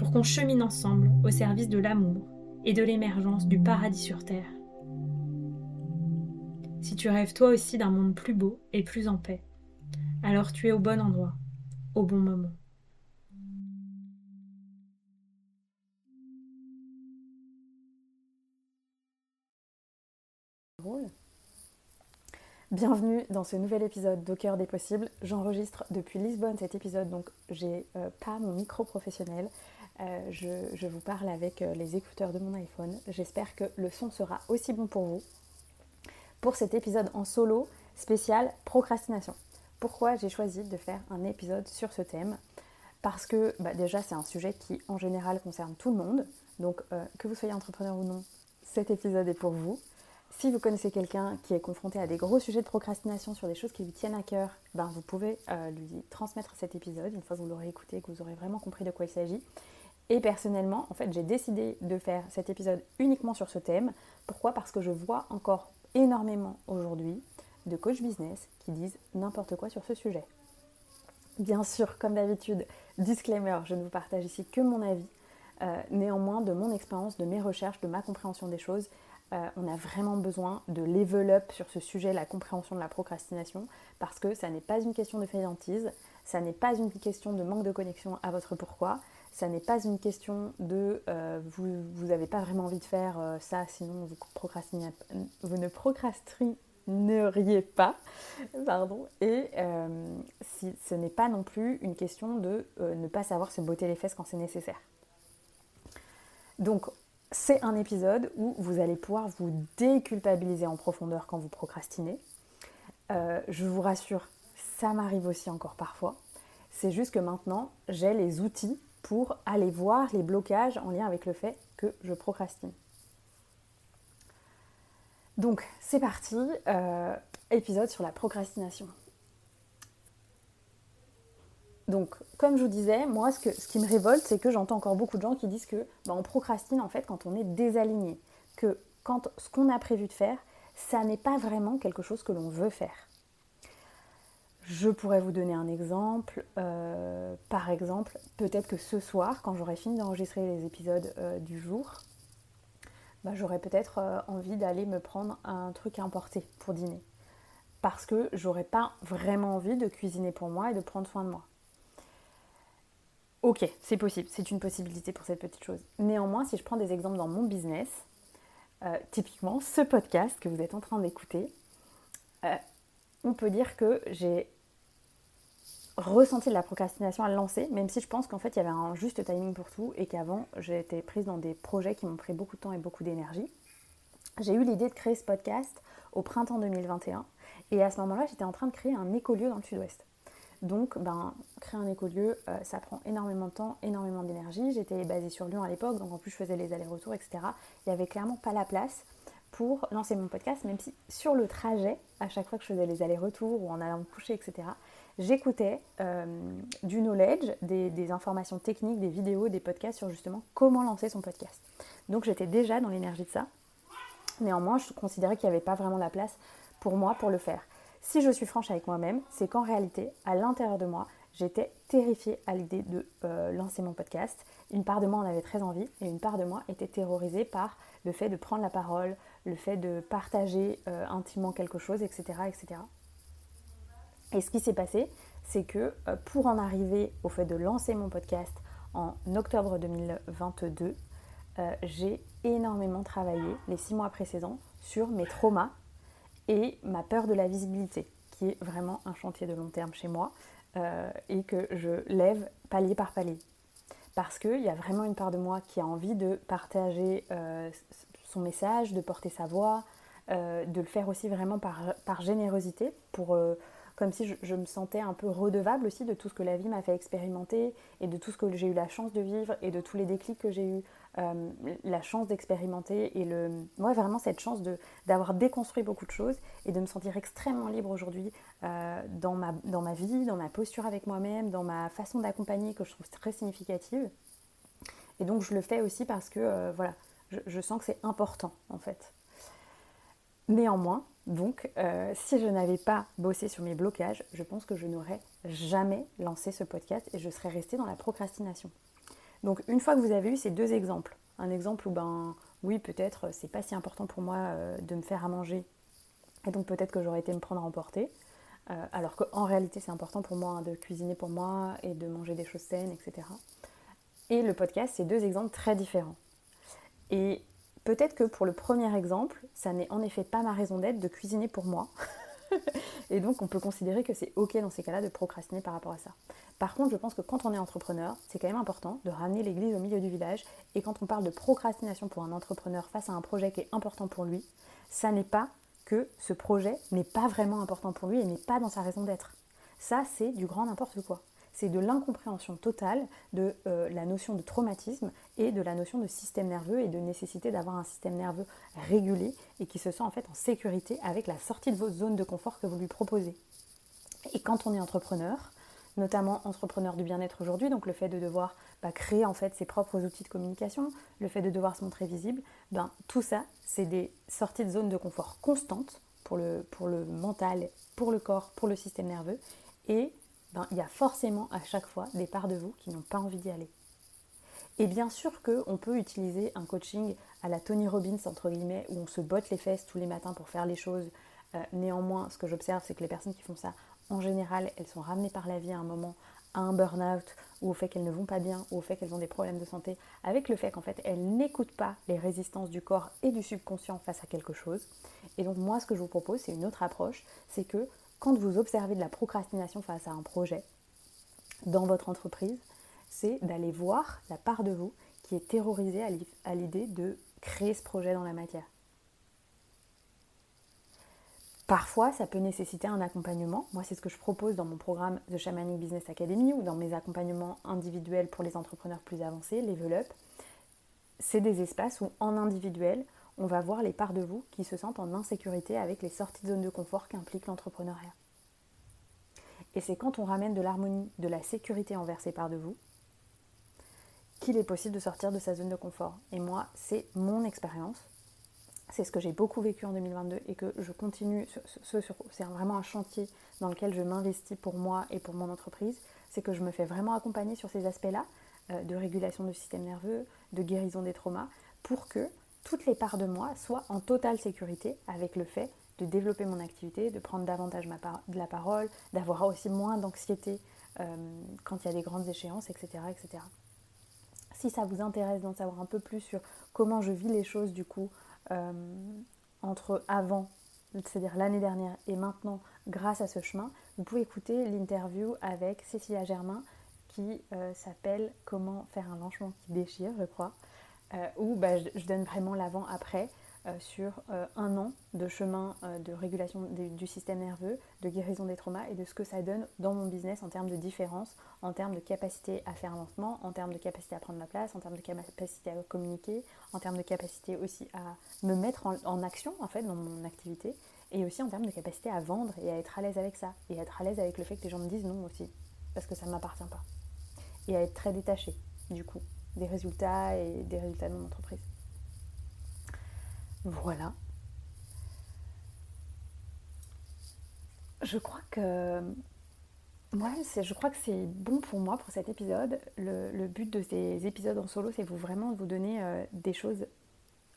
pour qu'on chemine ensemble au service de l'amour et de l'émergence du paradis sur Terre. Si tu rêves toi aussi d'un monde plus beau et plus en paix, alors tu es au bon endroit, au bon moment. Bienvenue dans ce nouvel épisode d'Au des possibles. J'enregistre depuis Lisbonne cet épisode, donc j'ai euh, pas mon micro professionnel. Euh, je, vous parle avec euh, les écouteurs de mon iPhone. J'espère que le son sera aussi bon pour vous. Pour cet épisode en solo spécial procrastination. Pourquoi j'ai choisi de faire un épisode sur ce thème? Parce que bah, déjà c'est un sujet qui en général concerne tout le monde. Donc que vous soyez entrepreneur ou non, cet épisode est pour vous. Si vous connaissez quelqu'un qui est confronté à des gros sujets de procrastination sur des choses qui lui tiennent à cœur, ben vous pouvez euh, lui transmettre cet épisode une fois que vous l'aurez écouté, que vous aurez vraiment compris de quoi il s'agit. Et personnellement, en fait, j'ai décidé de faire cet épisode uniquement sur ce thème. Pourquoi? Parce que je vois encore énormément aujourd'hui de coach business qui disent n'importe quoi sur ce sujet. Bien sûr, comme d'habitude, disclaimer, je ne vous partage ici que mon avis. Euh, néanmoins, de mon expérience, de mes recherches, de ma compréhension des choses, euh, on a vraiment besoin de level up sur ce sujet, la compréhension de la procrastination, parce que ça n'est pas une question de fainéantise, ça n'est pas une question de manque de connexion à votre pourquoi, ça n'est pas une question de euh, vous n'avez pas vraiment envie de faire euh, ça, sinon vous, vous ne procrastineriez pas, pardon, et si, ce n'est pas non plus une question de ne pas savoir se botter les fesses quand c'est nécessaire. Donc c'est un épisode où vous allez pouvoir vous déculpabiliser en profondeur quand vous procrastinez. Euh, je vous rassure, ça m'arrive aussi encore parfois. C'est juste que maintenant, j'ai les outils pour aller voir les blocages en lien avec le fait que je procrastine. Donc, c'est parti, euh, épisode sur la procrastination. Donc, comme je vous disais, moi, ce, qui me révolte, c'est que j'entends encore beaucoup de gens qui disent que bah, on procrastine en fait quand on est désaligné, que quand ce qu'on a prévu de faire, ça n'est pas vraiment quelque chose que l'on veut faire. Je pourrais vous donner un exemple. Euh, par exemple, peut-être que ce soir, quand j'aurai fini d'enregistrer les épisodes euh, du jour, bah, j'aurais peut-être euh, envie d'aller me prendre un truc à emporter pour dîner. Parce que j'aurais pas vraiment envie de cuisiner pour moi et de prendre soin de moi. Ok, c'est possible, c'est une possibilité pour cette petite chose. Néanmoins, si je prends des exemples dans mon business, typiquement ce podcast que vous êtes en train d'écouter, on peut dire que j'ai ressenti de la procrastination à le lancer, même si je pense qu'en fait il y avait un juste timing pour tout et qu'avant j'ai été prise dans des projets qui m'ont pris beaucoup de temps et beaucoup d'énergie. J'ai eu l'idée de créer ce podcast au printemps 2021 et à ce moment-là j'étais en train de créer un écolieu dans le sud-ouest. Donc, ben, créer un écolieu, euh, ça prend énormément de temps, énormément d'énergie. J'étais basée sur Lyon à l'époque, donc en plus je faisais les allers-retours, etc. Il n'y avait clairement pas la place pour lancer mon podcast, même si sur le trajet, à chaque fois que je faisais les allers-retours ou en allant me coucher, etc., j'écoutais euh, du knowledge, des, informations techniques, des vidéos, des podcasts sur justement comment lancer son podcast. Donc j'étais déjà dans l'énergie de ça. Néanmoins, je considérais qu'il n'y avait pas vraiment la place pour moi pour le faire. Si je suis franche avec moi-même, c'est qu'en réalité, à l'intérieur de moi, j'étais terrifiée à l'idée de euh, lancer mon podcast. Une part de moi en avait très envie et une part de moi était terrorisée par le fait de prendre la parole, le fait de partager euh, intimement quelque chose, etc., etc. Et ce qui s'est passé, c'est que euh, pour en arriver au fait de lancer mon podcast en octobre 2022, euh, j'ai énormément travaillé les six mois précédents sur mes traumas et ma peur de la visibilité, qui est vraiment un chantier de long terme chez moi euh, et que je lève palier par palier. Parce qu'il y a vraiment une part de moi qui a envie de partager son message, de porter sa voix, de le faire aussi vraiment par, par générosité, pour comme si je, me sentais un peu redevable aussi de tout ce que la vie m'a fait expérimenter et de tout ce que j'ai eu la chance de vivre et de tous les déclics que j'ai eu euh, la chance d'expérimenter et le, moi vraiment cette chance d'avoir déconstruit beaucoup de choses et de me sentir extrêmement libre aujourd'hui euh, dans, ma, dans ma vie, dans ma posture avec moi-même, dans ma façon d'accompagner que je trouve très significative. Et donc je le fais aussi parce que euh, voilà, je sens que c'est important en fait. Néanmoins, donc, euh, si je n'avais pas bossé sur mes blocages, je pense que je n'aurais jamais lancé ce podcast et je serais restée dans la procrastination. Donc, une fois que vous avez eu ces deux exemples, un exemple où, ben, oui, peut-être c'est pas si important pour moi euh, de me faire à manger, et donc peut-être que j'aurais été me prendre à emporter, euh, alors qu'en réalité c'est important pour moi hein, de cuisiner pour moi et de manger des choses saines, etc. Et le podcast, c'est deux exemples très différents. Peut-être que pour le premier exemple, ça n'est en effet pas ma raison d'être de cuisiner pour moi. et donc on peut considérer que c'est ok dans ces cas-là de procrastiner par rapport à ça. Par contre, je pense que quand on est entrepreneur, c'est quand même important de ramener l'église au milieu du village. Et quand on parle de procrastination pour un entrepreneur face à un projet qui est important pour lui, ça n'est pas que ce projet n'est pas vraiment important pour lui et n'est pas dans sa raison d'être. Ça, c'est du grand n'importe quoi c'est de l'incompréhension totale de euh, la notion de traumatisme et de la notion de système nerveux et de nécessité d'avoir un système nerveux régulé et qui se sent en fait en sécurité avec la sortie de vos zones de confort que vous lui proposez. Et quand on est entrepreneur, notamment entrepreneur du bien-être aujourd'hui, donc le fait de devoir bah, créer en fait ses propres outils de communication, le fait de devoir se montrer visible, ben, tout ça, c'est des sorties de zone de confort constantes pour le, pour le mental, pour le corps, pour le système nerveux, et ben, il y a forcément à chaque fois des parts de vous qui n'ont pas envie d'y aller. Et bien sûr qu'on peut utiliser un coaching à la Tony Robbins, entre guillemets, où on se botte les fesses tous les matins pour faire les choses. Euh, néanmoins, ce que j'observe, c'est que les personnes qui font ça, en général, elles sont ramenées par la vie à un moment à un burn-out ou au fait qu'elles ne vont pas bien ou au fait qu'elles ont des problèmes de santé, avec le fait qu'en fait elles n'écoutent pas les résistances du corps et du subconscient face à quelque chose. Et donc moi ce que je vous propose c'est une autre approche, c'est que quand vous observez de la procrastination face à un projet dans votre entreprise, c'est d'aller voir la part de vous qui est terrorisée à l'idée de créer ce projet dans la matière. Parfois, ça peut nécessiter un accompagnement. Moi, c'est ce que je propose dans mon programme The Shamanic Business Academy ou dans mes accompagnements individuels pour les entrepreneurs plus avancés, Level Up. C'est des espaces où, en individuel, on va voir les parts de vous qui se sentent en insécurité avec les sorties de zone de confort qu'implique l'entrepreneuriat. Et c'est quand on ramène de l'harmonie, de la sécurité envers ces parts de vous, qu'il est possible de sortir de sa zone de confort. Et moi, c'est mon expérience. C'est ce que j'ai beaucoup vécu en 2022 et que je continue. C'est vraiment un chantier dans lequel je m'investis pour moi et pour mon entreprise. C'est que je me fais vraiment accompagner sur ces aspects-là euh, de régulation du système nerveux, de guérison des traumas, pour que toutes les parts de moi soient en totale sécurité avec le fait de développer mon activité, de prendre davantage de la parole, d'avoir aussi moins d'anxiété euh, quand il y a des grandes échéances, etc., etc. Si ça vous intéresse d'en savoir un peu plus sur comment je vis les choses du coup euh, entre avant, c'est-à-dire l'année dernière et maintenant grâce à ce chemin, vous pouvez écouter l'interview avec Cécilia Germain qui euh, s'appelle Comment faire un lancement qui déchire, je crois. Euh, où bah, je, donne vraiment l'avant-après euh, sur euh, un an de chemin de régulation du système nerveux, de guérison des traumas et de ce que ça donne dans mon business en termes de différence, en termes de capacité à faire un lancement, en termes de capacité à prendre ma place, en termes de capacité à communiquer, en termes de capacité aussi à me mettre en, action en fait dans mon activité et aussi en termes de capacité à vendre et à être à l'aise avec ça et à être à l'aise avec le fait que les gens me disent non aussi parce que ça ne m'appartient pas et à être très détaché du coup des résultats et des résultats de mon entreprise. Voilà. Je crois que ouais, je crois que c'est bon pour moi pour cet épisode. Le, but de ces épisodes en solo, c'est vous vraiment vous donner euh, des choses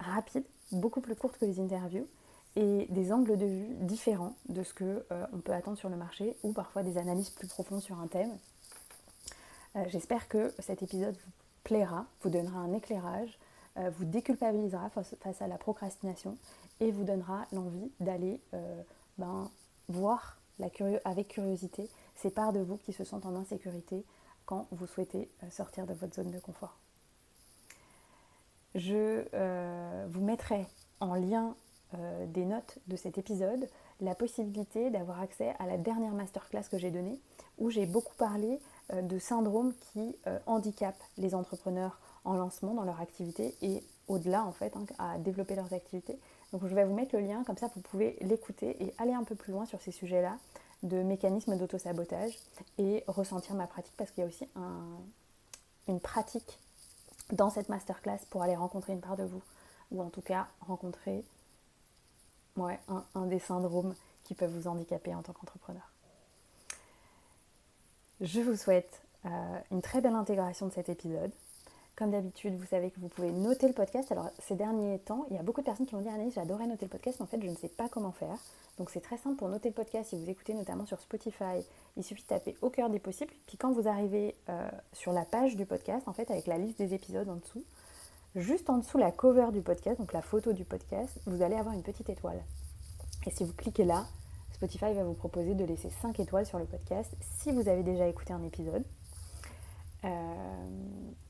rapides, beaucoup plus courtes que les interviews, et des angles de vue différents de ce que euh, on peut attendre sur le marché, ou parfois des analyses plus profondes sur un thème. J'espère que cet épisode vous plaira, vous donnera un éclairage, vous déculpabilisera face, à la procrastination et vous donnera l'envie d'aller ben, voir la avec curiosité ces parts de vous qui se sentent en insécurité quand vous souhaitez sortir de votre zone de confort. Je vous mettrai en lien euh, des notes de cet épisode la possibilité d'avoir accès à la dernière masterclass que j'ai donnée où j'ai beaucoup parlé euh, de syndromes qui euh, handicapent les entrepreneurs en lancement dans leur activité et au-delà en fait hein, à développer leurs activités. Donc je vais vous mettre le lien, comme ça vous pouvez l'écouter et aller un peu plus loin sur ces sujets-là de mécanismes d'auto-sabotage et ressentir ma pratique parce qu'il y a aussi une pratique dans cette masterclass pour aller rencontrer une part de vous ou en tout cas rencontrer un, des syndromes qui peuvent vous handicaper en tant qu'entrepreneur. Je vous souhaite euh, une très belle intégration de cet épisode. Comme d'habitude, vous savez que vous pouvez noter le podcast. Alors, ces derniers temps, il y a beaucoup de personnes qui m'ont dit Anaïs, j'adorais noter le podcast, mais en fait, je ne sais pas comment faire. Donc, c'est très simple pour noter le podcast. Si vous écoutez notamment sur Spotify, il suffit de taper au cœur des possibles. Puis, quand vous arrivez euh, sur la page du podcast, en fait, avec la liste des épisodes en dessous, juste en dessous la cover du podcast, donc la photo du podcast, vous allez avoir une petite étoile. Et si vous cliquez là, Spotify va vous proposer de laisser 5 étoiles sur le podcast si vous avez déjà écouté un épisode. Euh,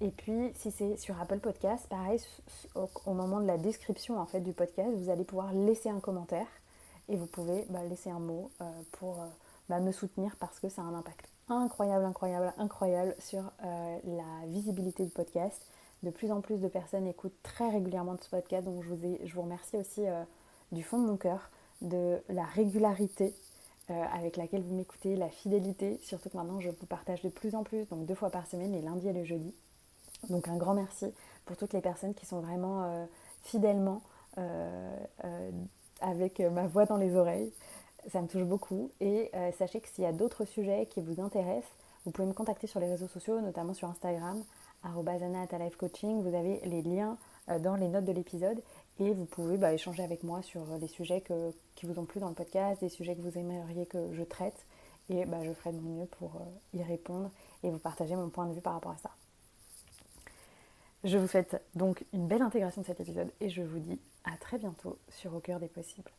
et puis, si c'est sur Apple Podcast, pareil, au, moment de la description en fait, du podcast, vous allez pouvoir laisser un commentaire et vous pouvez bah, laisser un mot euh, pour euh, bah, me soutenir parce que ça a un impact incroyable, incroyable, incroyable sur la visibilité du podcast. De plus en plus de personnes écoutent très régulièrement ce podcast, donc je vous, je vous remercie aussi du fond de mon cœur de la régularité euh, avec laquelle vous m'écoutez, la fidélité, surtout que maintenant je vous partage de plus en plus, donc deux fois par semaine, les lundis et les jeudis. Donc un grand merci pour toutes les personnes qui sont vraiment euh, fidèlement euh, avec ma voix dans les oreilles. Ça me touche beaucoup. Et sachez que s'il y a d'autres sujets qui vous intéressent, vous pouvez me contacter sur les réseaux sociaux, notamment sur Instagram, coaching. Vous avez les liens dans les notes de l'épisode et vous pouvez bah, échanger avec moi sur les sujets qui vous ont plu dans le podcast, des sujets que vous aimeriez que je traite. Et bah, je ferai de mon mieux pour euh, y répondre et vous partager mon point de vue par rapport à ça. Je vous souhaite donc une belle intégration de cet épisode et je vous dis à très bientôt sur Au cœur des possibles.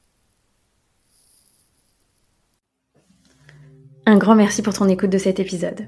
Un grand merci pour ton écoute de cet épisode